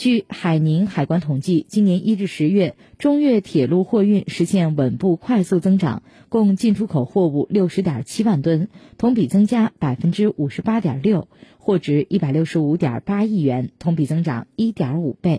据海宁海关统计，今年一至十月，中越铁路货运实现稳步快速增长，共进出口货物六十点七万吨，同比增加百分之五十八点六，货值一百六十五点八亿元，同比增长一点五倍。